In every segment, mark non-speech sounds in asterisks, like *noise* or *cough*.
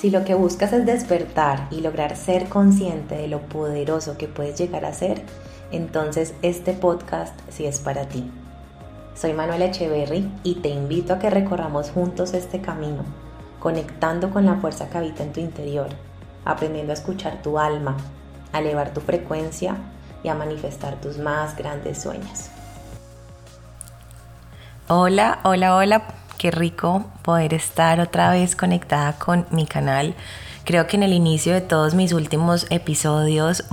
Si lo que buscas es despertar y lograr ser consciente de lo poderoso que puedes llegar a ser, entonces este podcast sí es para ti. Soy Manuela Echeverry y te invito a que recorramos juntos este camino, conectando con la fuerza que habita en tu interior, aprendiendo a escuchar tu alma, a elevar tu frecuencia y a manifestar tus más grandes sueños. Hola, hola, hola Qué rico poder estar otra vez conectada con mi canal. Creo que en el inicio de todos mis últimos episodios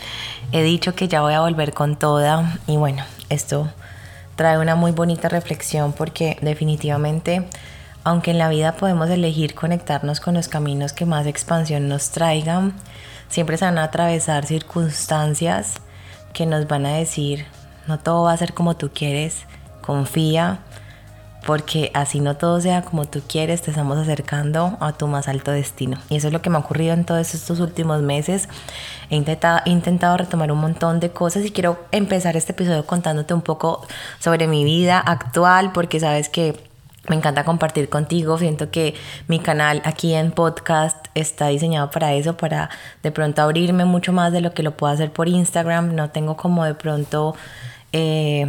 *laughs* he dicho que ya voy a volver con toda y bueno, esto trae una muy bonita reflexión porque definitivamente aunque en la vida podemos elegir conectarnos con los caminos que más expansión nos traigan, siempre se van a atravesar circunstancias que nos van a decir, no todo va a ser como tú quieres, confía, porque así no todo sea como tú quieres, te estamos acercando a tu más alto destino. Y eso es lo que me ha ocurrido en todos estos últimos meses. He intentado, intentado retomar un montón de cosas y quiero empezar este episodio contándote un poco sobre mi vida actual, porque sabes que me encanta compartir contigo. Siento que mi canal aquí en podcast está diseñado para eso, para de pronto abrirme mucho más de lo que lo puedo hacer por Instagram. No tengo como de pronto... Eh,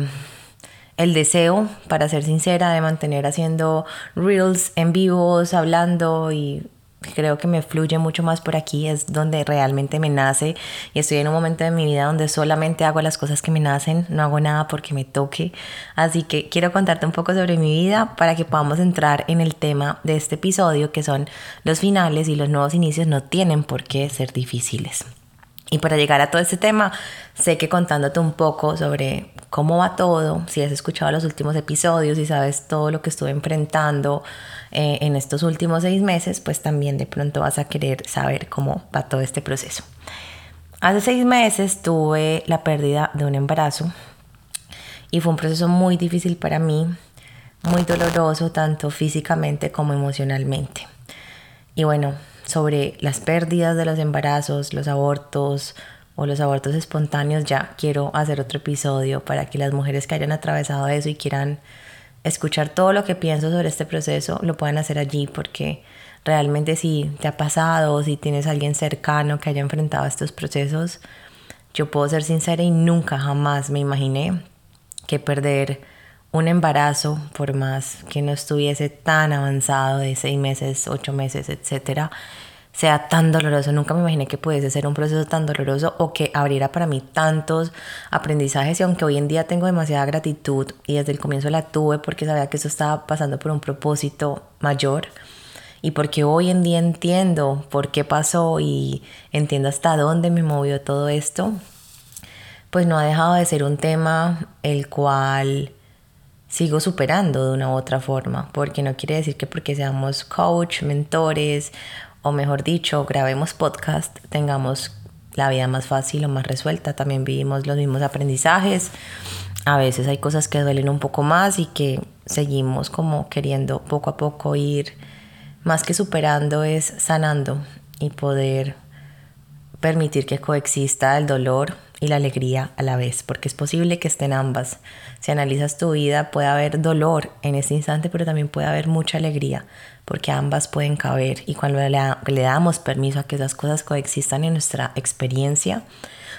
el deseo, para ser sincera, de mantener haciendo reels en vivos, hablando y creo que me fluye mucho más por aquí, es donde realmente me nace y estoy en un momento de mi vida donde solamente hago las cosas que me nacen, no hago nada porque me toque. Así que quiero contarte un poco sobre mi vida para que podamos entrar en el tema de este episodio que son los finales y los nuevos inicios no tienen por qué ser difíciles. Y para llegar a todo este tema, sé que contándote un poco sobre cómo va todo, si has escuchado los últimos episodios y sabes todo lo que estuve enfrentando eh, en estos últimos seis meses, pues también de pronto vas a querer saber cómo va todo este proceso. Hace seis meses tuve la pérdida de un embarazo y fue un proceso muy difícil para mí, muy doloroso tanto físicamente como emocionalmente. Y bueno, sobre las pérdidas de los embarazos, los abortos o los abortos espontáneos, ya quiero hacer otro episodio para que las mujeres que hayan atravesado eso y quieran escuchar todo lo que pienso sobre este proceso, lo puedan hacer allí porque realmente si te ha pasado o si tienes alguien cercano que haya enfrentado estos procesos, yo puedo ser sincera y nunca jamás me imaginé que perder un embarazo, por más que no estuviese tan avanzado de seis meses, ocho meses, etcétera, sea tan doloroso. Nunca me imaginé que pudiese ser un proceso tan doloroso o que abriera para mí tantos aprendizajes. Y aunque hoy en día tengo demasiada gratitud y desde el comienzo la tuve porque sabía que eso estaba pasando por un propósito mayor y porque hoy en día entiendo por qué pasó y entiendo hasta dónde me movió todo esto, pues no ha dejado de ser un tema el cual sigo superando de una u otra forma, porque no quiere decir que porque seamos coach, mentores, o mejor dicho, grabemos podcast, tengamos la vida más fácil o más resuelta, también vivimos los mismos aprendizajes, a veces hay cosas que duelen un poco más y que seguimos como queriendo poco a poco ir, más que superando es sanando y poder permitir que coexista el dolor y la alegría a la vez, porque es posible que estén ambas. Si analizas tu vida, puede haber dolor en ese instante, pero también puede haber mucha alegría, porque ambas pueden caber. Y cuando le, damos permiso a que esas cosas coexistan en nuestra experiencia,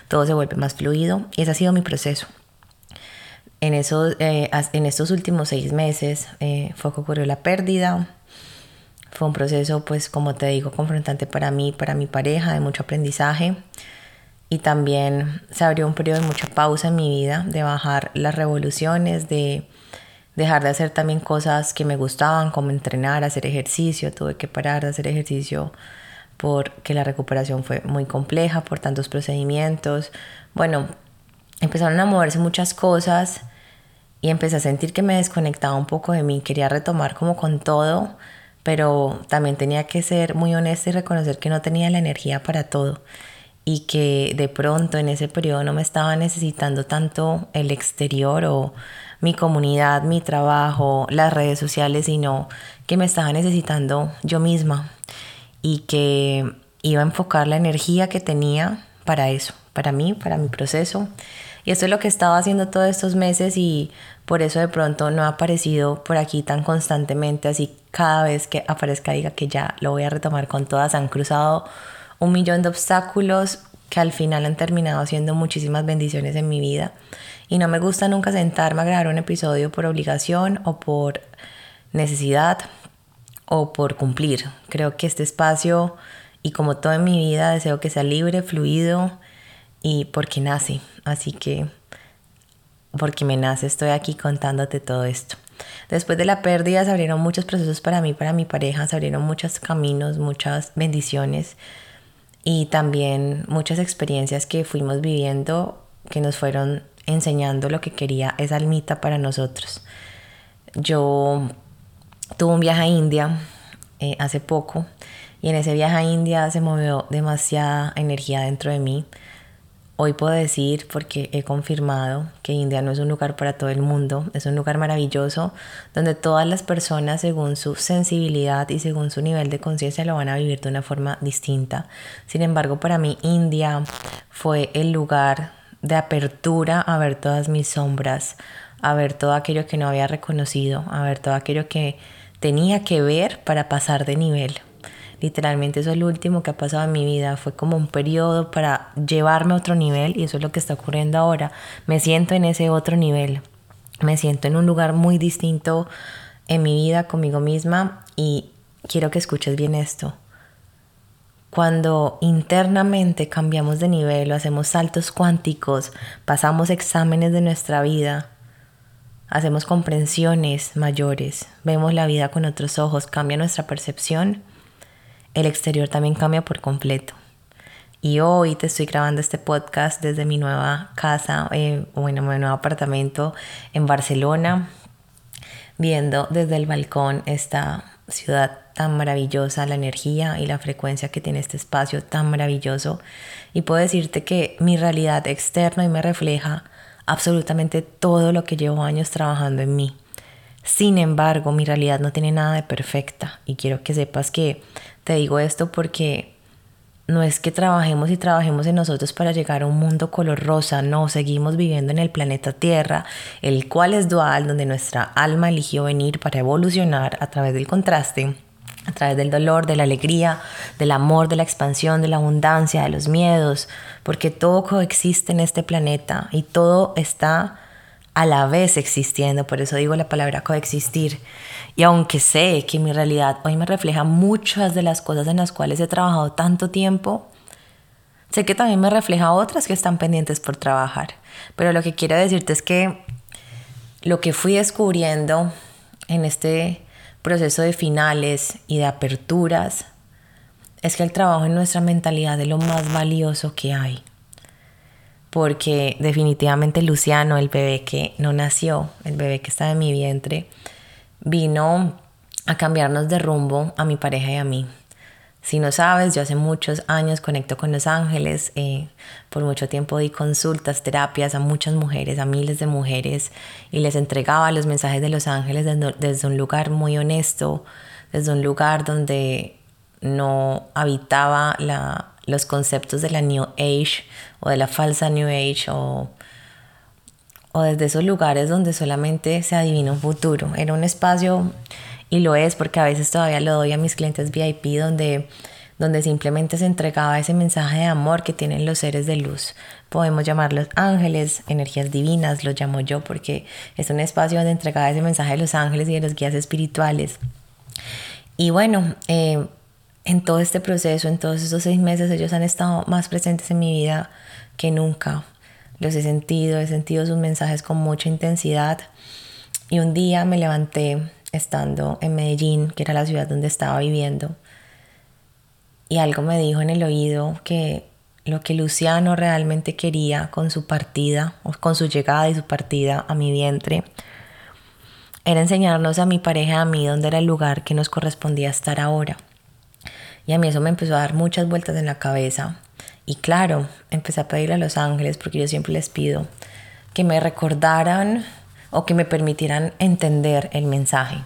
todo se vuelve más fluido. Y ese ha sido mi proceso. En, eso, eh, en estos últimos seis meses eh, fue que ocurrió la pérdida. Fue un proceso, pues como te digo, confrontante para mí, para mi pareja, de mucho aprendizaje y también se abrió un periodo de mucha pausa en mi vida, de bajar las revoluciones, de dejar de hacer también cosas que me gustaban, como entrenar, hacer ejercicio. Tuve que parar de hacer ejercicio porque la recuperación fue muy compleja por tantos procedimientos. Bueno, empezaron a moverse muchas cosas y empecé a sentir que me desconectaba un poco de mí. Quería retomar como con todo, pero también tenía que ser muy honesta y reconocer que no tenía la energía para todo y que de pronto en ese periodo no me estaba necesitando tanto el exterior o mi comunidad, mi trabajo, las redes sociales, sino que me estaba necesitando yo misma y que iba a enfocar la energía que tenía para eso, para mí, para mi proceso. Y esto es lo que he estado haciendo todos estos meses y por eso de pronto no ha aparecido por aquí tan constantemente, así cada vez que aparezca diga que ya lo voy a retomar con todas. Han cruzado un millón de obstáculos que al final han terminado siendo muchísimas bendiciones en mi vida. Y no me gusta nunca sentarme a grabar un episodio por obligación o por necesidad o por cumplir. Creo que este espacio y como todo en mi vida deseo que sea libre, fluido y porque nace. Así que porque me nace estoy aquí contándote todo esto. Después de la pérdida se abrieron muchos procesos para mí, para mi pareja, se abrieron muchos caminos, muchas bendiciones y también muchas experiencias que fuimos viviendo que nos fueron enseñando lo que quería esa almita para nosotros. Yo tuve un viaje a India eh, hace poco y en ese viaje a India se movió demasiada energía dentro de mí Hoy puedo decir, porque he confirmado, que India no es un lugar para todo el mundo, es un lugar maravilloso donde todas las personas, según su sensibilidad y según su nivel de conciencia, lo van a vivir de una forma distinta. Sin embargo, para mí India fue el lugar de apertura a ver todas mis sombras, a ver todo aquello que no había reconocido, a ver todo aquello que tenía que ver para pasar de nivel. Literalmente eso es lo último que ha pasado en mi vida. Fue como un periodo para llevarme a otro nivel y eso es lo que está ocurriendo ahora. Me siento en ese otro nivel. Me siento en un lugar muy distinto en mi vida conmigo misma y quiero que escuches bien esto. Cuando internamente cambiamos de nivel o hacemos saltos cuánticos, pasamos exámenes de nuestra vida, hacemos comprensiones mayores, vemos la vida con otros ojos, cambia nuestra percepción, el exterior también cambia por completo. Y hoy te estoy grabando este podcast desde mi nueva casa, eh, bueno, mi nuevo apartamento en Barcelona, viendo desde el balcón esta ciudad tan maravillosa, la energía y la frecuencia que tiene este espacio tan maravilloso. Y puedo decirte que mi realidad externa y me refleja absolutamente todo lo que llevo años trabajando en mí. Sin embargo, mi realidad no tiene nada de perfecta y quiero que sepas que te digo esto porque no es que trabajemos y trabajemos en nosotros para llegar a un mundo color rosa, no, seguimos viviendo en el planeta Tierra, el cual es dual, donde nuestra alma eligió venir para evolucionar a través del contraste, a través del dolor, de la alegría, del amor, de la expansión, de la abundancia, de los miedos, porque todo coexiste en este planeta y todo está a la vez existiendo, por eso digo la palabra coexistir. Y aunque sé que mi realidad hoy me refleja muchas de las cosas en las cuales he trabajado tanto tiempo, sé que también me refleja otras que están pendientes por trabajar. Pero lo que quiero decirte es que lo que fui descubriendo en este proceso de finales y de aperturas es que el trabajo en nuestra mentalidad es lo más valioso que hay porque definitivamente Luciano, el bebé que no nació, el bebé que está en mi vientre, vino a cambiarnos de rumbo a mi pareja y a mí. Si no sabes, yo hace muchos años conecto con los ángeles, eh, por mucho tiempo di consultas, terapias a muchas mujeres, a miles de mujeres, y les entregaba los mensajes de los ángeles desde, desde un lugar muy honesto, desde un lugar donde no habitaba la, los conceptos de la New Age o de la falsa New Age o, o desde esos lugares donde solamente se adivina un futuro. Era un espacio, y lo es porque a veces todavía lo doy a mis clientes VIP, donde, donde simplemente se entregaba ese mensaje de amor que tienen los seres de luz. Podemos llamarlos ángeles, energías divinas, lo llamo yo porque es un espacio donde entregaba ese mensaje de los ángeles y de los guías espirituales. Y bueno, eh, en todo este proceso, en todos estos seis meses, ellos han estado más presentes en mi vida que nunca. Los he sentido, he sentido sus mensajes con mucha intensidad. Y un día me levanté estando en Medellín, que era la ciudad donde estaba viviendo, y algo me dijo en el oído que lo que Luciano realmente quería con su partida, o con su llegada y su partida a mi vientre, era enseñarnos a mi pareja, a mí, dónde era el lugar que nos correspondía estar ahora. Y a mí eso me empezó a dar muchas vueltas en la cabeza. Y claro, empecé a pedirle a los ángeles, porque yo siempre les pido, que me recordaran o que me permitieran entender el mensaje.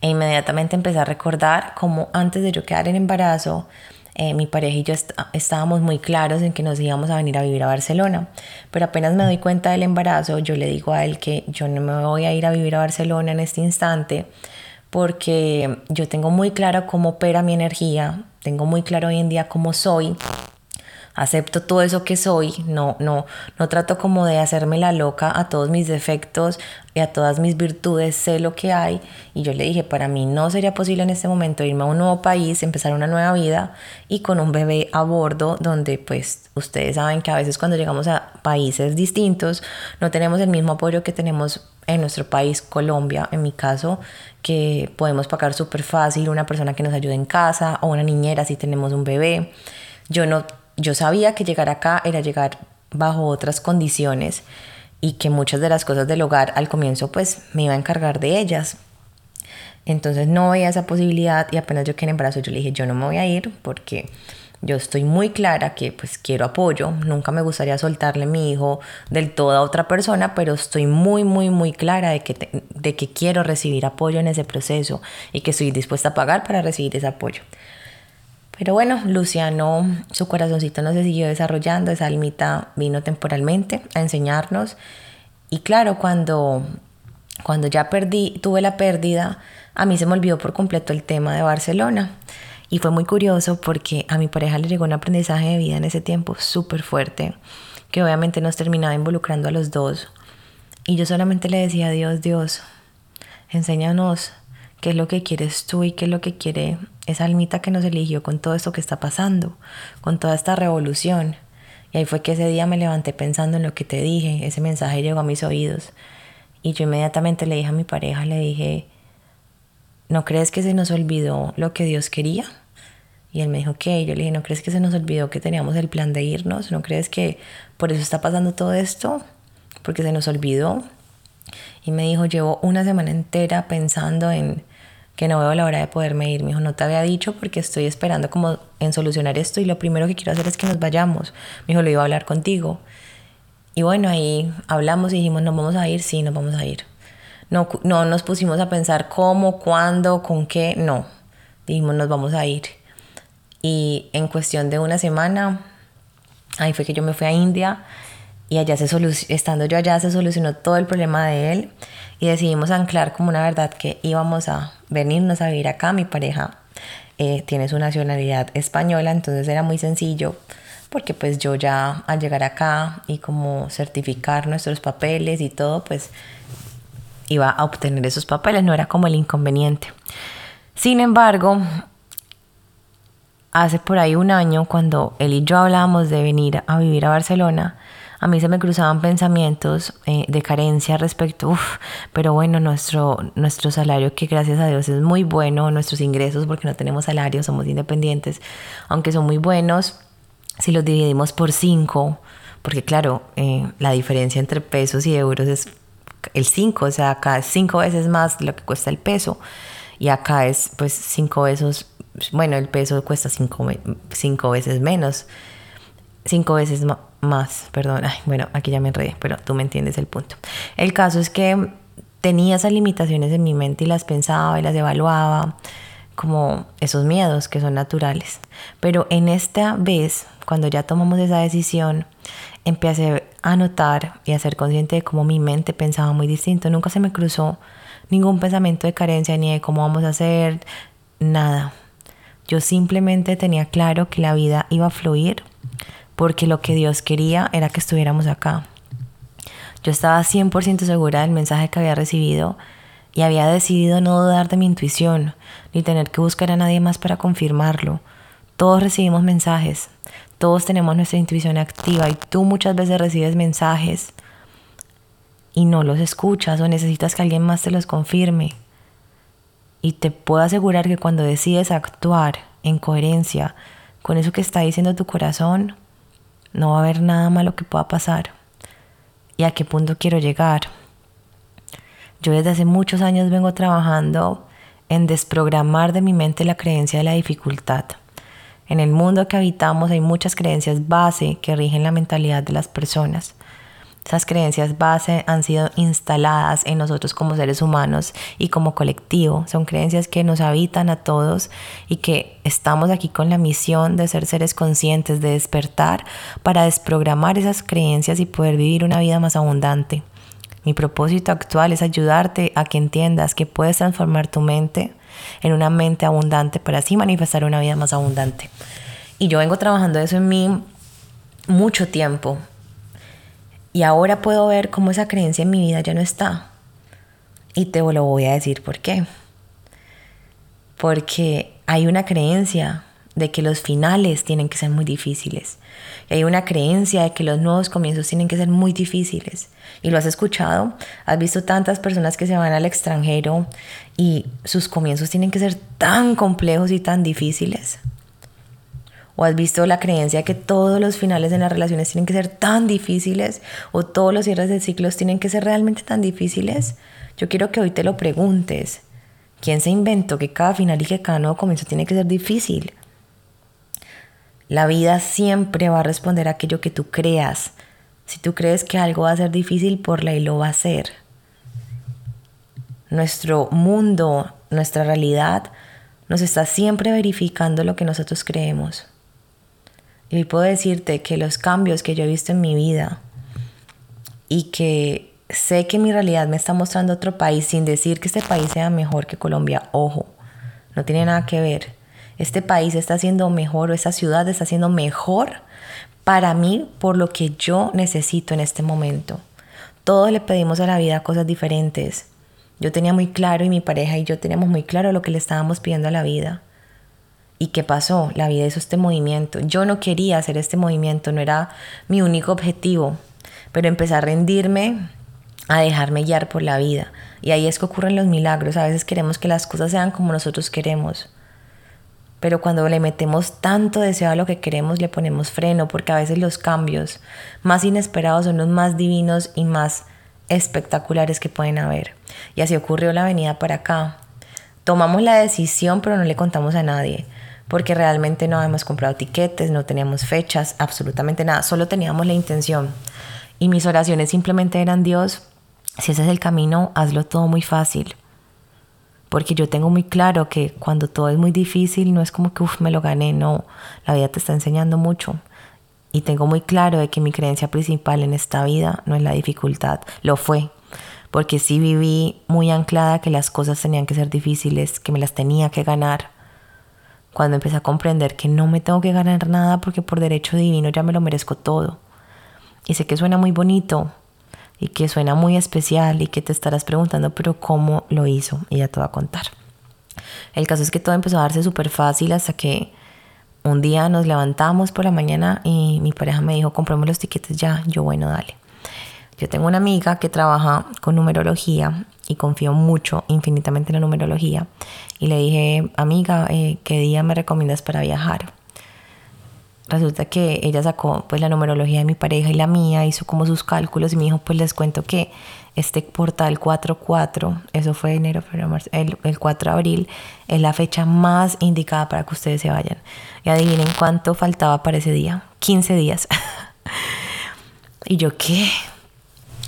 E inmediatamente empecé a recordar cómo antes de yo quedar en embarazo, eh, mi pareja y yo estábamos muy claros en que nos íbamos a venir a vivir a Barcelona, pero apenas me doy cuenta del embarazo, yo le digo a él que yo no me voy a ir a vivir a Barcelona en este instante porque yo tengo muy claro cómo opera mi energía, tengo muy claro hoy en día cómo soy acepto todo eso que soy, no, no, no trato como de hacerme la loca a todos mis defectos y a todas mis virtudes, sé lo que hay y yo le dije, para mí no sería posible en este momento irme a un nuevo país, empezar una nueva vida y con un bebé a bordo donde pues ustedes saben que a veces cuando llegamos a países distintos no tenemos el mismo apoyo que tenemos en nuestro país, Colombia, en mi caso, que podemos pagar súper fácil una persona que nos ayude en casa o una niñera si tenemos un bebé. Yo no yo sabía que llegar acá era llegar bajo otras condiciones y que muchas de las cosas del hogar al comienzo pues me iba a encargar de ellas. Entonces no veía esa posibilidad y apenas yo quedé en embarazo yo le dije yo no me voy a ir porque yo estoy muy clara que pues quiero apoyo, nunca me gustaría soltarle mi hijo del todo a otra persona, pero estoy muy muy muy clara de que, de que quiero recibir apoyo en ese proceso y que estoy dispuesta a pagar para recibir ese apoyo. Pero bueno, Luciano, su corazoncito no se siguió desarrollando, esa almita vino temporalmente a enseñarnos. Y claro, cuando, cuando ya perdí, tuve la pérdida, a mí se me olvidó por completo el tema de Barcelona. Y fue muy curioso porque a mi pareja le llegó un aprendizaje de vida en ese tiempo súper fuerte, que obviamente nos terminaba involucrando a los dos. Y yo solamente le decía Dios, Dios, enséñanos qué es lo que quieres tú y qué es lo que quiere esa almita que nos eligió con todo esto que está pasando, con toda esta revolución. Y ahí fue que ese día me levanté pensando en lo que te dije, ese mensaje llegó a mis oídos. Y yo inmediatamente le dije a mi pareja, le dije, ¿no crees que se nos olvidó lo que Dios quería? Y él me dijo, ¿qué? Yo le dije, ¿no crees que se nos olvidó que teníamos el plan de irnos? ¿No crees que por eso está pasando todo esto? Porque se nos olvidó. Y me dijo, llevo una semana entera pensando en que no veo la hora de poderme ir. Me dijo, no te había dicho porque estoy esperando como en solucionar esto y lo primero que quiero hacer es que nos vayamos. Me dijo, lo iba a hablar contigo. Y bueno, ahí hablamos y dijimos, ¿nos vamos a ir? Sí, nos vamos a ir. No, no nos pusimos a pensar cómo, cuándo, con qué, no. Dijimos, nos vamos a ir. Y en cuestión de una semana, ahí fue que yo me fui a India y allá se estando yo allá se solucionó todo el problema de él y decidimos anclar como una verdad que íbamos a venirnos a vivir acá. Mi pareja eh, tiene su nacionalidad española, entonces era muy sencillo porque pues yo ya al llegar acá y como certificar nuestros papeles y todo, pues iba a obtener esos papeles, no era como el inconveniente. Sin embargo, hace por ahí un año, cuando él y yo hablábamos de venir a vivir a Barcelona, a mí se me cruzaban pensamientos eh, de carencia respecto, uff, pero bueno, nuestro, nuestro salario, que gracias a Dios es muy bueno, nuestros ingresos, porque no tenemos salario, somos independientes, aunque son muy buenos, si los dividimos por cinco, porque claro, eh, la diferencia entre pesos y euros es el 5, o sea, acá es cinco veces más lo que cuesta el peso y acá es pues cinco veces, bueno, el peso cuesta cinco, cinco veces menos, cinco veces más más, perdón, bueno, aquí ya me enredé, pero tú me entiendes el punto. El caso es que tenía esas limitaciones en mi mente y las pensaba y las evaluaba como esos miedos que son naturales. Pero en esta vez, cuando ya tomamos esa decisión, empecé a notar y a ser consciente de cómo mi mente pensaba muy distinto. Nunca se me cruzó ningún pensamiento de carencia ni de cómo vamos a hacer, nada. Yo simplemente tenía claro que la vida iba a fluir porque lo que Dios quería era que estuviéramos acá. Yo estaba 100% segura del mensaje que había recibido y había decidido no dudar de mi intuición, ni tener que buscar a nadie más para confirmarlo. Todos recibimos mensajes, todos tenemos nuestra intuición activa y tú muchas veces recibes mensajes y no los escuchas o necesitas que alguien más te los confirme. Y te puedo asegurar que cuando decides actuar en coherencia con eso que está diciendo tu corazón, no va a haber nada malo que pueda pasar. ¿Y a qué punto quiero llegar? Yo desde hace muchos años vengo trabajando en desprogramar de mi mente la creencia de la dificultad. En el mundo que habitamos hay muchas creencias base que rigen la mentalidad de las personas. Esas creencias base han sido instaladas en nosotros como seres humanos y como colectivo. Son creencias que nos habitan a todos y que estamos aquí con la misión de ser seres conscientes, de despertar para desprogramar esas creencias y poder vivir una vida más abundante. Mi propósito actual es ayudarte a que entiendas que puedes transformar tu mente en una mente abundante para así manifestar una vida más abundante. Y yo vengo trabajando eso en mí mucho tiempo y ahora puedo ver cómo esa creencia en mi vida ya no está. Y te lo voy a decir por qué. Porque hay una creencia de que los finales tienen que ser muy difíciles. Hay una creencia de que los nuevos comienzos tienen que ser muy difíciles. Y lo has escuchado, has visto tantas personas que se van al extranjero y sus comienzos tienen que ser tan complejos y tan difíciles. ¿O has visto la creencia que todos los finales de las relaciones tienen que ser tan difíciles? ¿O todos los cierres de ciclos tienen que ser realmente tan difíciles? Yo quiero que hoy te lo preguntes. ¿Quién se inventó que cada final y que cada nuevo comienzo tiene que ser difícil? La vida siempre va a responder a aquello que tú creas. Si tú crees que algo va a ser difícil, por ley lo va a ser. Nuestro mundo, nuestra realidad, nos está siempre verificando lo que nosotros creemos. Y puedo decirte que los cambios que yo he visto en mi vida y que sé que mi realidad me está mostrando otro país sin decir que este país sea mejor que Colombia, ojo, no tiene nada que ver. Este país está haciendo mejor o esta ciudad está haciendo mejor para mí por lo que yo necesito en este momento. Todos le pedimos a la vida cosas diferentes. Yo tenía muy claro y mi pareja y yo teníamos muy claro lo que le estábamos pidiendo a la vida. ¿Y qué pasó? La vida hizo este movimiento. Yo no quería hacer este movimiento, no era mi único objetivo, pero empecé a rendirme, a dejarme guiar por la vida. Y ahí es que ocurren los milagros. A veces queremos que las cosas sean como nosotros queremos. Pero cuando le metemos tanto deseo a lo que queremos, le ponemos freno, porque a veces los cambios más inesperados son los más divinos y más espectaculares que pueden haber. Y así ocurrió la venida para acá. Tomamos la decisión, pero no le contamos a nadie porque realmente no habíamos comprado tiquetes, no teníamos fechas, absolutamente nada, solo teníamos la intención. Y mis oraciones simplemente eran, Dios, si ese es el camino, hazlo todo muy fácil. Porque yo tengo muy claro que cuando todo es muy difícil, no es como que, uff, me lo gané, no, la vida te está enseñando mucho. Y tengo muy claro de que mi creencia principal en esta vida no es la dificultad, lo fue. Porque sí viví muy anclada que las cosas tenían que ser difíciles, que me las tenía que ganar cuando empecé a comprender que no me tengo que ganar nada porque por derecho divino ya me lo merezco todo. Y sé que suena muy bonito y que suena muy especial y que te estarás preguntando, pero ¿cómo lo hizo? Y ya te voy a contar. El caso es que todo empezó a darse súper fácil hasta que un día nos levantamos por la mañana y mi pareja me dijo, compremos los tiquetes ya. Yo, bueno, dale. Yo tengo una amiga que trabaja con numerología y confío mucho, infinitamente en la numerología. Y le dije, amiga, eh, ¿qué día me recomiendas para viajar? Resulta que ella sacó pues la numerología de mi pareja y la mía, hizo como sus cálculos y me dijo, pues les cuento que este portal 44, eso fue enero, febrero, marzo, el, el 4 de abril, es la fecha más indicada para que ustedes se vayan. Y adivinen cuánto faltaba para ese día, 15 días. *laughs* y yo, ¿qué?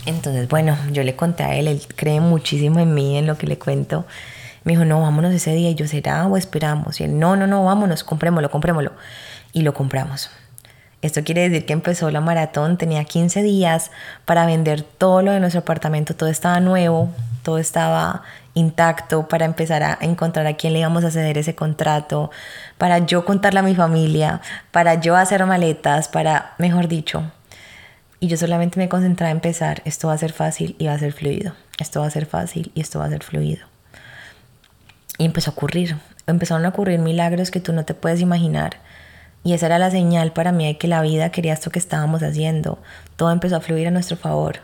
Entonces, bueno, yo le conté a él, él cree muchísimo en mí, en lo que le cuento. Me dijo, no, vámonos ese día. Y yo, ¿será o esperamos? Y él, no, no, no, vámonos, comprémoslo, comprémoslo. Y lo compramos. Esto quiere decir que empezó la maratón, tenía 15 días para vender todo lo de nuestro apartamento, todo estaba nuevo, todo estaba intacto, para empezar a encontrar a quién le íbamos a ceder ese contrato, para yo contarle a mi familia, para yo hacer maletas, para, mejor dicho, y yo solamente me concentraba en empezar, esto va a ser fácil y va a ser fluido, esto va a ser fácil y esto va a ser fluido. Y empezó a ocurrir, empezaron a ocurrir milagros que tú no te puedes imaginar. Y esa era la señal para mí de que la vida quería esto que estábamos haciendo. Todo empezó a fluir a nuestro favor.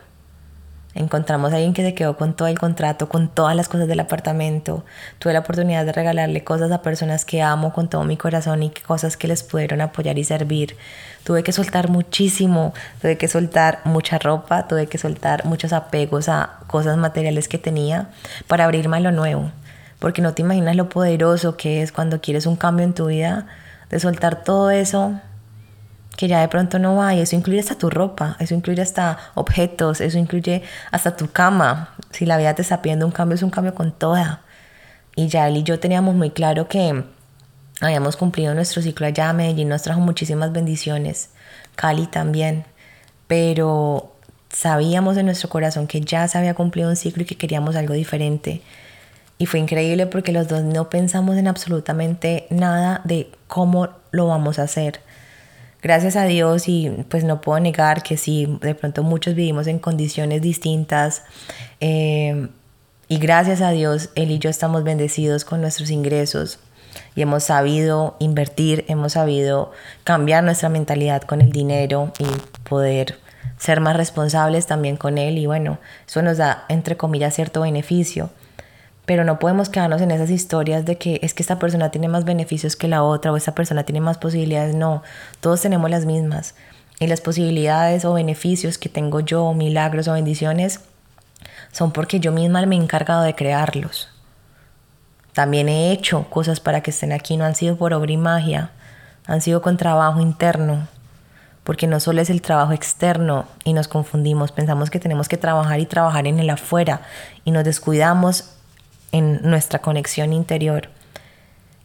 Encontramos a alguien que se quedó con todo el contrato, con todas las cosas del apartamento. Tuve la oportunidad de regalarle cosas a personas que amo con todo mi corazón y cosas que les pudieron apoyar y servir. Tuve que soltar muchísimo, tuve que soltar mucha ropa, tuve que soltar muchos apegos a cosas materiales que tenía para abrirme a lo nuevo. Porque no te imaginas lo poderoso que es cuando quieres un cambio en tu vida, de soltar todo eso que ya de pronto no va y eso incluye hasta tu ropa, eso incluye hasta objetos, eso incluye hasta tu cama. Si la vida te está pidiendo un cambio, es un cambio con toda. Y ya él y yo teníamos muy claro que habíamos cumplido nuestro ciclo allá. Medellín nos trajo muchísimas bendiciones, Cali también, pero sabíamos en nuestro corazón que ya se había cumplido un ciclo y que queríamos algo diferente. Y fue increíble porque los dos no pensamos en absolutamente nada de cómo lo vamos a hacer gracias a Dios y pues no puedo negar que sí, de pronto muchos vivimos en condiciones distintas eh, y gracias a Dios él y yo estamos bendecidos con nuestros ingresos y hemos sabido invertir, hemos sabido cambiar nuestra mentalidad con el dinero y poder ser más responsables también con él. Y bueno, eso nos da entre comillas cierto beneficio pero no podemos quedarnos en esas historias de que es que esta persona tiene más beneficios que la otra o esta persona tiene más posibilidades. No, todos tenemos las mismas. Y las posibilidades o beneficios que tengo yo, milagros o bendiciones, son porque yo misma me he encargado de crearlos. También he hecho cosas para que estén aquí, no han sido por obra y magia, han sido con trabajo interno, porque no solo es el trabajo externo y nos confundimos, pensamos que tenemos que trabajar y trabajar en el afuera y nos descuidamos en nuestra conexión interior.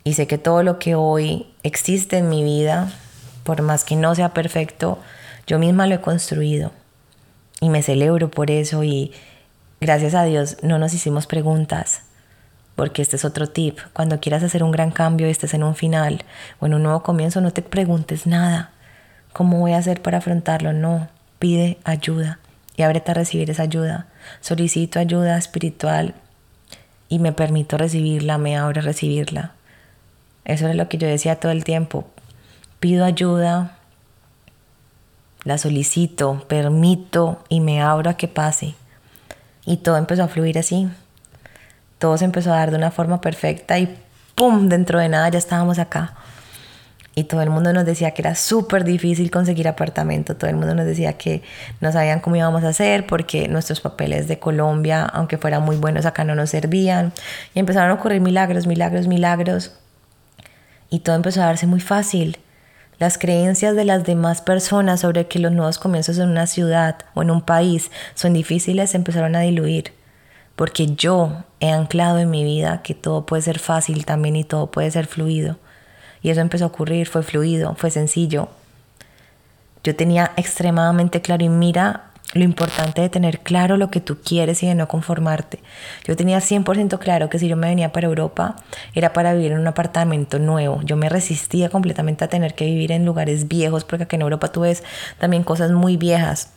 Y sé que todo lo que hoy existe en mi vida, por más que no sea perfecto, yo misma lo he construido. Y me celebro por eso y gracias a Dios no nos hicimos preguntas. Porque este es otro tip. Cuando quieras hacer un gran cambio y estés en un final o en un nuevo comienzo, no te preguntes nada. ¿Cómo voy a hacer para afrontarlo? No. Pide ayuda y ábrete a recibir esa ayuda. Solicito ayuda espiritual, y me permito recibirla, me abro a recibirla. Eso es lo que yo decía todo el tiempo. Pido ayuda, la solicito, permito y me abro a que pase. Y todo empezó a fluir así. Todo se empezó a dar de una forma perfecta y ¡pum! Dentro de nada ya estábamos acá y todo el mundo nos decía que era súper difícil conseguir apartamento, todo el mundo nos decía que no sabían cómo íbamos a hacer porque nuestros papeles de Colombia, aunque fueran muy buenos, acá no nos servían. Y empezaron a ocurrir milagros, milagros, milagros. Y todo empezó a darse muy fácil. Las creencias de las demás personas sobre que los nuevos comienzos en una ciudad o en un país son difíciles empezaron a diluir. Porque yo he anclado en mi vida que todo puede ser fácil también y todo puede ser fluido y eso empezó a ocurrir, fue fluido, fue sencillo. Yo tenía extremadamente claro y mira lo importante de tener claro lo que tú quieres y de no conformarte. Yo tenía 100% claro que si yo me venía para Europa era para vivir en un apartamento nuevo. Yo me resistía completamente a tener que vivir en lugares viejos porque aquí en Europa tú ves también cosas muy viejas.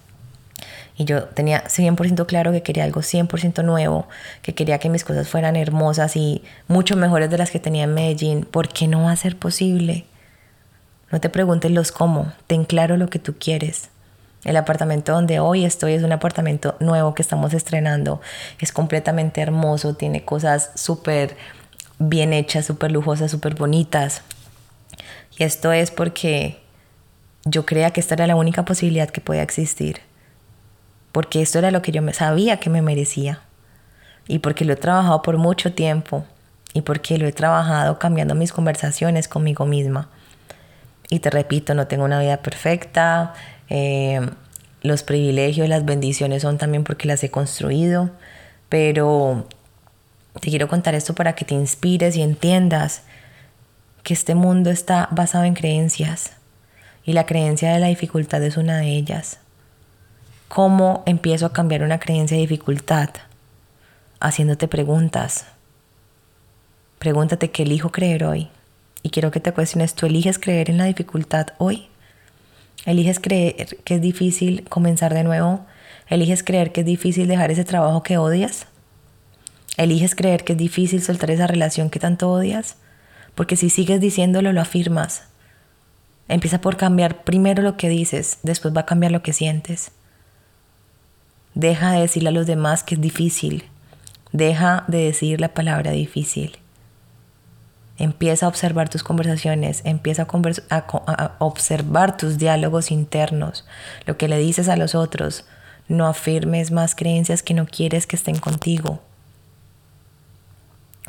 Y yo tenía 100% claro que quería algo 100% nuevo, que quería que mis cosas fueran hermosas y mucho mejores de las que tenía en Medellín. ¿Por qué no va a ser posible? No te preguntes los cómo, ten claro lo que tú quieres. El apartamento donde hoy estoy es un apartamento nuevo que estamos estrenando. Es completamente hermoso, tiene cosas súper bien hechas, súper lujosas, súper bonitas. Y esto es porque yo creía que esta era la única posibilidad que podía existir porque esto era lo que yo me sabía que me merecía. Y porque lo he trabajado por mucho tiempo. Y porque lo he trabajado cambiando mis conversaciones conmigo misma. Y te repito, no tengo una vida perfecta, eh, los privilegios, las bendiciones son también porque las he construido, pero te quiero contar esto para que te inspires y entiendas que este mundo está basado en creencias. Y la creencia de la dificultad es una de ellas. ¿Cómo empiezo a cambiar una creencia de dificultad? Haciéndote preguntas. Pregúntate qué elijo creer hoy. Y quiero que te cuestiones, ¿tú eliges creer en la dificultad hoy? ¿Eliges creer que es difícil comenzar de nuevo? ¿Eliges creer que es difícil dejar ese trabajo que odias? ¿Eliges creer que es difícil soltar esa relación que tanto odias? Porque si sigues diciéndolo, lo afirmas. Empieza por cambiar primero lo que dices, después va a cambiar lo que sientes. Deja de decirle a los demás que es difícil. Deja de decir la palabra difícil. Empieza a observar tus conversaciones, empieza a, a, observar tus diálogos internos, lo que le dices a los otros. No afirmes más creencias que no quieres que estén contigo.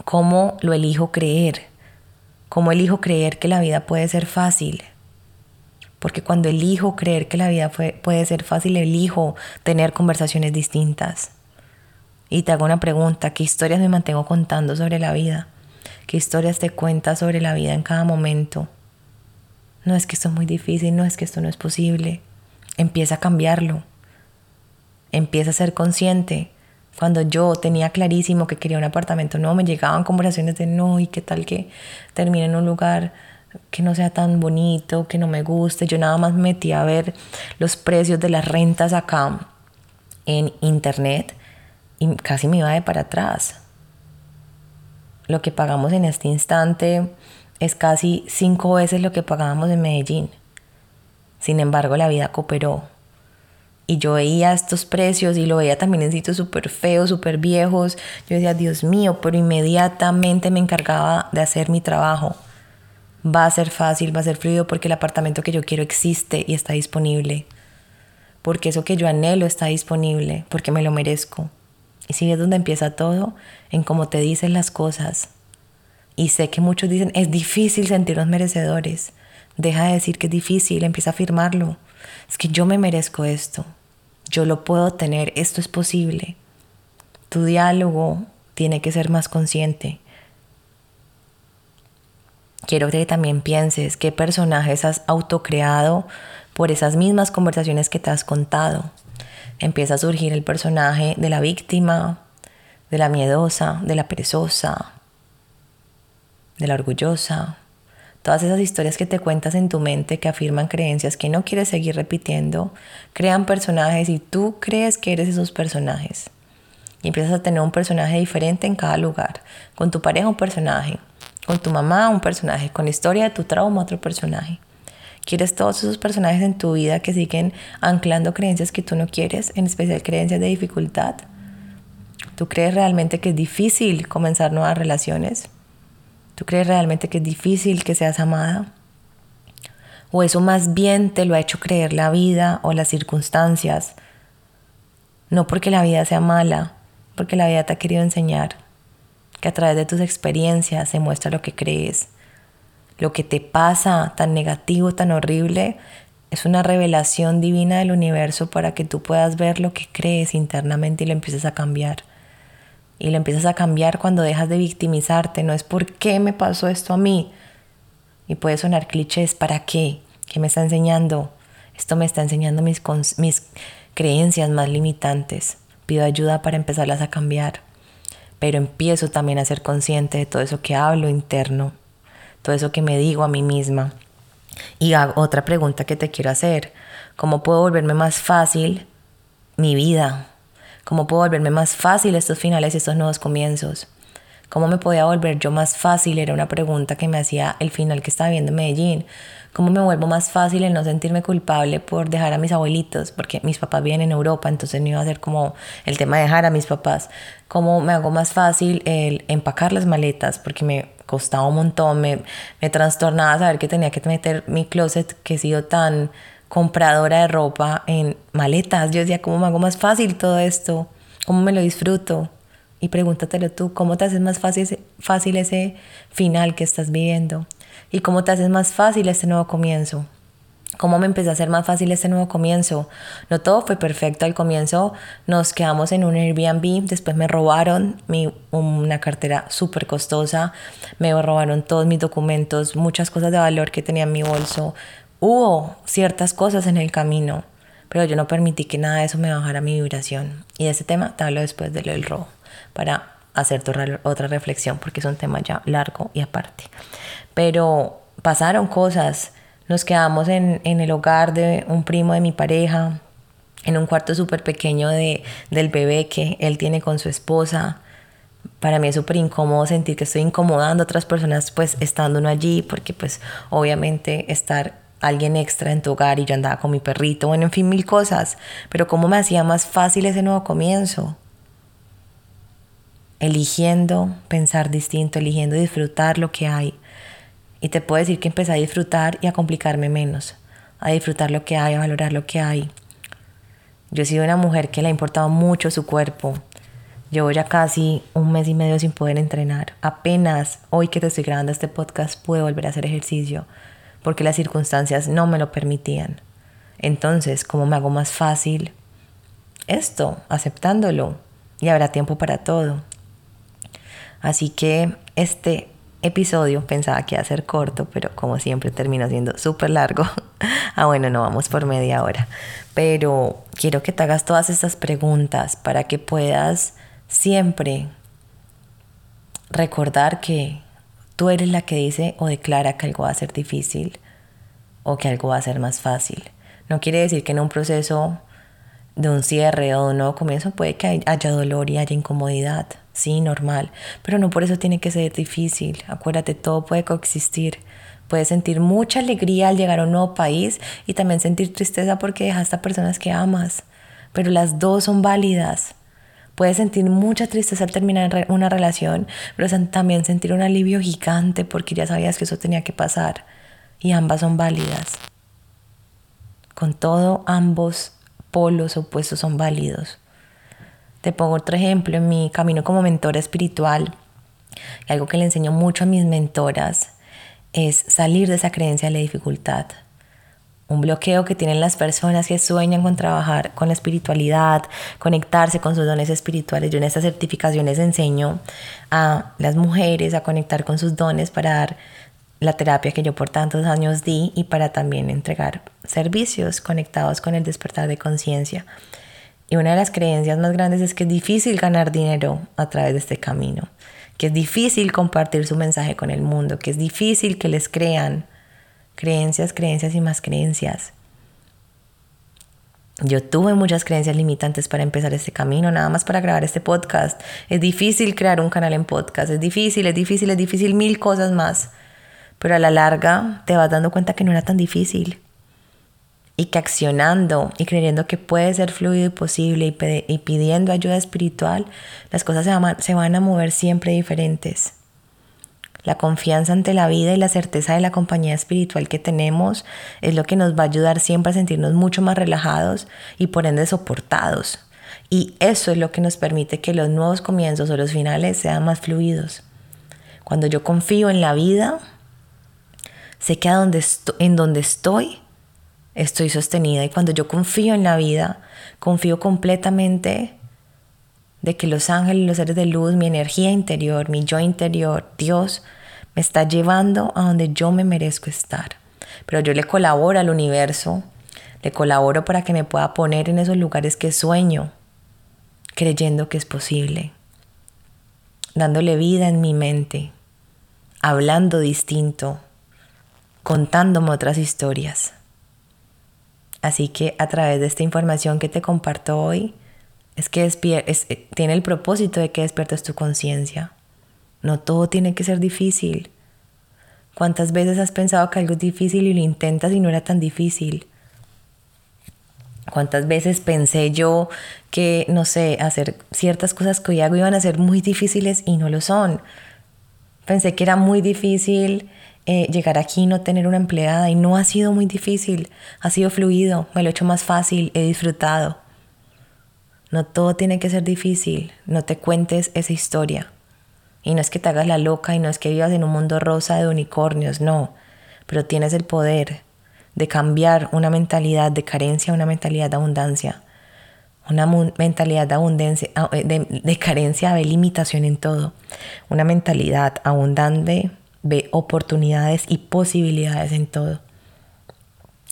¿Cómo lo elijo creer? ¿Cómo elijo creer que la vida puede ser fácil? Porque cuando elijo creer que la vida puede ser fácil, elijo tener conversaciones distintas. Y te hago una pregunta, ¿qué historias me mantengo contando sobre la vida? ¿Qué historias te cuentas sobre la vida en cada momento? No es que esto es muy difícil, no es que esto no es posible. Empieza a cambiarlo. Empieza a ser consciente. Cuando yo tenía clarísimo que quería un apartamento, no, me llegaban conversaciones de no, y qué tal que termine en un lugar que no sea tan bonito, que no me guste. Yo nada más me metí a ver los precios de las rentas acá en internet y casi me iba de para atrás. Lo que pagamos en este instante es casi cinco veces lo que pagábamos en Medellín. Sin embargo, la vida cooperó. Y yo veía estos precios y lo veía también en sitios súper feos, súper viejos. Yo decía, Dios mío, pero inmediatamente me encargaba de hacer mi trabajo. Va a ser fácil, va a ser fluido porque el apartamento que yo quiero existe y está disponible. Porque eso que yo anhelo está disponible, porque me lo merezco. Y sigue donde empieza todo, en cómo te dicen las cosas, y sé que muchos dicen, es difícil sentirnos merecedores. Deja de decir que es difícil, empieza a afirmarlo. Es que yo me merezco esto. Yo lo puedo tener, esto es posible. Tu diálogo tiene que ser más consciente. Quiero que también pienses qué personajes has autocreado por esas mismas conversaciones que te has contado. Empieza a surgir el personaje de la víctima, de la miedosa, de la perezosa, de la orgullosa, todas esas historias que te cuentas en tu mente que afirman creencias que no quieres seguir repitiendo, crean personajes y tú crees que eres esos personajes. Y empiezas a tener un personaje diferente en cada lugar. Con tu pareja un personaje, con tu mamá un personaje, con la historia de tu trauma otro personaje. Quieres todos esos personajes en tu vida que siguen anclando creencias que tú no quieres, en especial creencias de dificultad. ¿Tú crees realmente que es difícil comenzar nuevas relaciones? ¿Tú crees realmente que es difícil que seas amada? ¿O eso más bien te lo ha hecho creer la vida o las circunstancias? No porque la vida sea mala, porque la vida te ha querido enseñar que a través de tus experiencias se muestra lo que crees. Lo que te pasa tan negativo, tan horrible, es una revelación divina del universo para que tú puedas ver lo que crees internamente y lo empieces a cambiar y lo empiezas a cambiar cuando dejas de victimizarte. No es por qué me pasó esto a mí. Y puede sonar clichés, ¿para qué? ¿Qué me está enseñando? Esto me está enseñando mis, mis creencias más limitantes. Pido ayuda para empezarlas a cambiar. Pero empiezo también a ser consciente de todo eso que hablo interno, todo eso que me digo a mí misma. Y otra pregunta que te quiero hacer, ¿cómo puedo volverme más fácil mi vida? ¿Cómo puedo volverme más fácil estos finales y estos nuevos comienzos? ¿Cómo me podía volver yo más fácil? Era una pregunta que me hacía el final que estaba viendo en Medellín. ¿Cómo me vuelvo más fácil el no sentirme culpable por dejar a mis abuelitos? Porque mis papás viven en Europa, entonces no iba a ser como el tema de dejar a mis papás. ¿Cómo me hago más fácil el empacar las maletas? Porque me costaba un montón, me, me trastornaba saber que tenía que meter mi closet que he sido tan compradora de ropa en maletas. Yo decía, ¿cómo me hago más fácil todo esto? ¿Cómo me lo disfruto? Y pregúntatelo tú, ¿cómo te haces más fácil ese final que estás viviendo? ¿Y cómo te haces más fácil este nuevo comienzo? ¿Cómo me empezó a hacer más fácil este nuevo comienzo? No todo fue perfecto al comienzo. Nos quedamos en un Airbnb, después me robaron mi, una cartera súper costosa, me robaron todos mis documentos, muchas cosas de valor que tenía en mi bolso, Hubo ciertas cosas en el camino, pero yo no permití que nada de eso me bajara mi vibración. Y de ese tema te hablo después de lo del robo, para hacer otra reflexión, porque es un tema ya largo y aparte. Pero pasaron cosas, nos quedamos en, en el hogar de un primo de mi pareja, en un cuarto súper pequeño de, del bebé que él tiene con su esposa. Para mí es súper incómodo sentir que estoy incomodando a otras personas pues estando uno allí, porque pues obviamente estar alguien extra en tu hogar y yo andaba con mi perrito, bueno, en fin, mil cosas. Pero ¿cómo me hacía más fácil ese nuevo comienzo? Eligiendo pensar distinto, eligiendo disfrutar lo que hay. Y te puedo decir que empecé a disfrutar y a complicarme menos, a disfrutar lo que hay, a valorar lo que hay. Yo he sido una mujer que le ha importado mucho su cuerpo. Llevo ya casi un mes y medio sin poder entrenar. Apenas hoy que te estoy grabando este podcast pude volver a hacer ejercicio porque las circunstancias no me lo permitían. Entonces, ¿cómo me hago más fácil esto? Aceptándolo. Y habrá tiempo para todo. Así que este episodio pensaba que iba a ser corto, pero como siempre termina siendo súper largo. *laughs* ah, bueno, no vamos por media hora. Pero quiero que te hagas todas estas preguntas para que puedas siempre recordar que tú eres la que dice o declara que algo va a ser difícil o que algo va a ser más fácil. No quiere decir que en un proceso de un cierre o de un nuevo comienzo puede que haya dolor y haya incomodidad. Sí, normal. Pero no por eso tiene que ser difícil. Acuérdate, todo puede coexistir. Puedes sentir mucha alegría al llegar a un nuevo país y también sentir tristeza porque dejaste a personas que amas. Pero las dos son válidas. Puedes sentir mucha tristeza al terminar una relación, pero también sentir un alivio gigante porque ya sabías que eso tenía que pasar. Y ambas son válidas. Con todo, ambos polos opuestos son válidos. Te pongo otro ejemplo en mi camino como mentora espiritual. Algo que le enseño mucho a mis mentoras es salir de esa creencia de la dificultad un bloqueo que tienen las personas que sueñan con trabajar con la espiritualidad, conectarse con sus dones espirituales. Yo en estas certificaciones enseño a las mujeres a conectar con sus dones para dar la terapia que yo por tantos años di y para también entregar servicios conectados con el despertar de conciencia. Y una de las creencias más grandes es que es difícil ganar dinero a través de este camino, que es difícil compartir su mensaje con el mundo, que es difícil que les crean creencias, creencias y más creencias. Yo tuve muchas creencias limitantes para empezar este camino, nada más para grabar este podcast. Es difícil crear un canal en podcast, es difícil, es difícil, es difícil, mil cosas más. Pero a la larga te vas dando cuenta que no era tan difícil. Y que accionando y creyendo que puede ser fluido y posible y, pidiendo ayuda espiritual, las cosas se van a mover siempre diferentes. La confianza ante la vida y la certeza de la compañía espiritual que tenemos es lo que nos va a ayudar siempre a sentirnos mucho más relajados y por ende soportados. Y eso es lo que nos permite que los nuevos comienzos o los finales sean más fluidos. Cuando yo confío en la vida, sé que donde en donde estoy, estoy sostenida. Y cuando yo confío en la vida, confío completamente de que los ángeles, los seres de luz, mi energía interior, mi yo interior, Dios, me está llevando a donde yo me merezco estar. Pero yo le colaboro al universo, le colaboro para que me pueda poner en esos lugares que sueño, creyendo que es posible, dándole vida en mi mente, hablando distinto, contándome otras historias. Así que a través de esta información que te comparto hoy, es que eh, tiene el propósito de que despiertes tu conciencia. No todo tiene que ser difícil. ¿Cuántas veces has pensado que algo es difícil y lo intentas y no era tan difícil? ¿Cuántas veces pensé yo que, no sé, hacer ciertas cosas que hoy hago iban a ser muy difíciles y no lo son? Pensé que era muy difícil eh, llegar aquí y no tener una empleada y no ha sido muy difícil, ha sido fluido, me lo he hecho más fácil, he disfrutado. No todo tiene que ser difícil, no te cuentes esa historia. Y no es que te hagas la loca y no es que vivas en un mundo rosa de unicornios, no, pero tienes el poder de cambiar una mentalidad de carencia a una mentalidad de abundancia. Una mentalidad de, abundancia, ah, eh, de, de carencia ve limitación en todo. Una mentalidad abundante ve oportunidades y posibilidades en todo.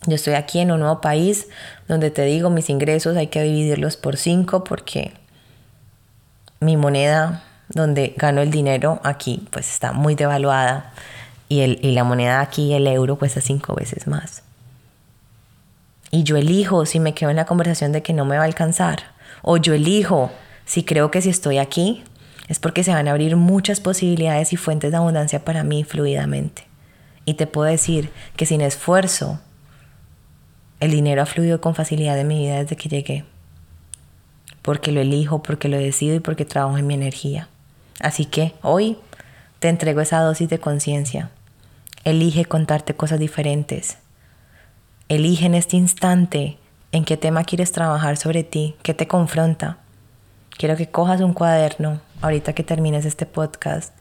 Yo estoy aquí en un nuevo país donde te digo, mis ingresos hay que dividirlos por cinco porque mi moneda donde gano el dinero aquí pues está muy devaluada y, el, y la moneda aquí, el euro, cuesta cinco veces más. Y yo elijo si me quedo en la conversación de que no me va a alcanzar. O yo elijo si creo que si estoy aquí es porque se van a abrir muchas posibilidades y fuentes de abundancia para mí fluidamente. Y te puedo decir que sin esfuerzo el dinero ha fluido con facilidad en mi vida desde que llegué. Porque lo elijo, porque lo decido y porque trabajo en mi energía. Así que hoy te entrego esa dosis de conciencia. Elige contarte cosas diferentes. Elige en este instante en qué tema quieres trabajar sobre ti, qué te confronta. Quiero que cojas un cuaderno ahorita que termines este podcast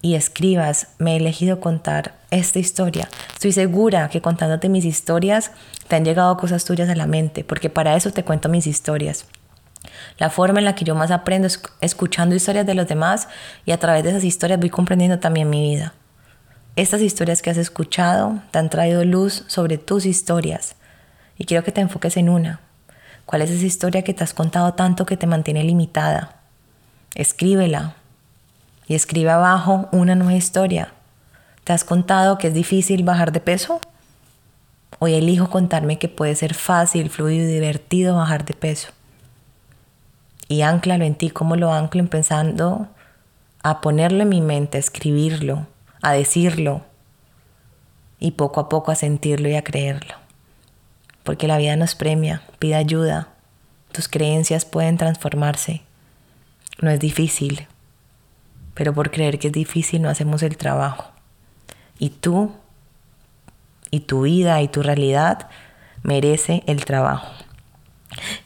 y escribas, me he elegido contar esta historia. Estoy segura que contándote mis historias te han llegado cosas tuyas a la mente, porque para eso te cuento mis historias. La forma en la que yo más aprendo es escuchando historias de los demás y a través de esas historias voy comprendiendo también mi vida. Estas historias que has escuchado te han traído luz sobre tus historias y quiero que te enfoques en una. ¿Cuál es esa historia que te has contado tanto que te mantiene limitada? Escríbela y escribe abajo una nueva historia. ¿Te has contado que es difícil bajar de peso? Hoy elijo contarme que puede ser fácil, fluido y divertido bajar de peso y anclalo en ti. ¿Cómo lo anclo? Empezando a ponerlo en mi mente, a escribirlo, a decirlo y poco a poco a sentirlo y a creerlo. Porque la vida nos premia, pide ayuda. Tus creencias pueden transformarse. No es difícil, pero por creer que es difícil no hacemos el trabajo. Y tú, y tu vida, y tu realidad merece el trabajo.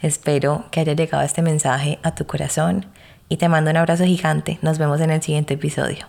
Espero que haya llegado este mensaje a tu corazón y te mando un abrazo gigante. Nos vemos en el siguiente episodio.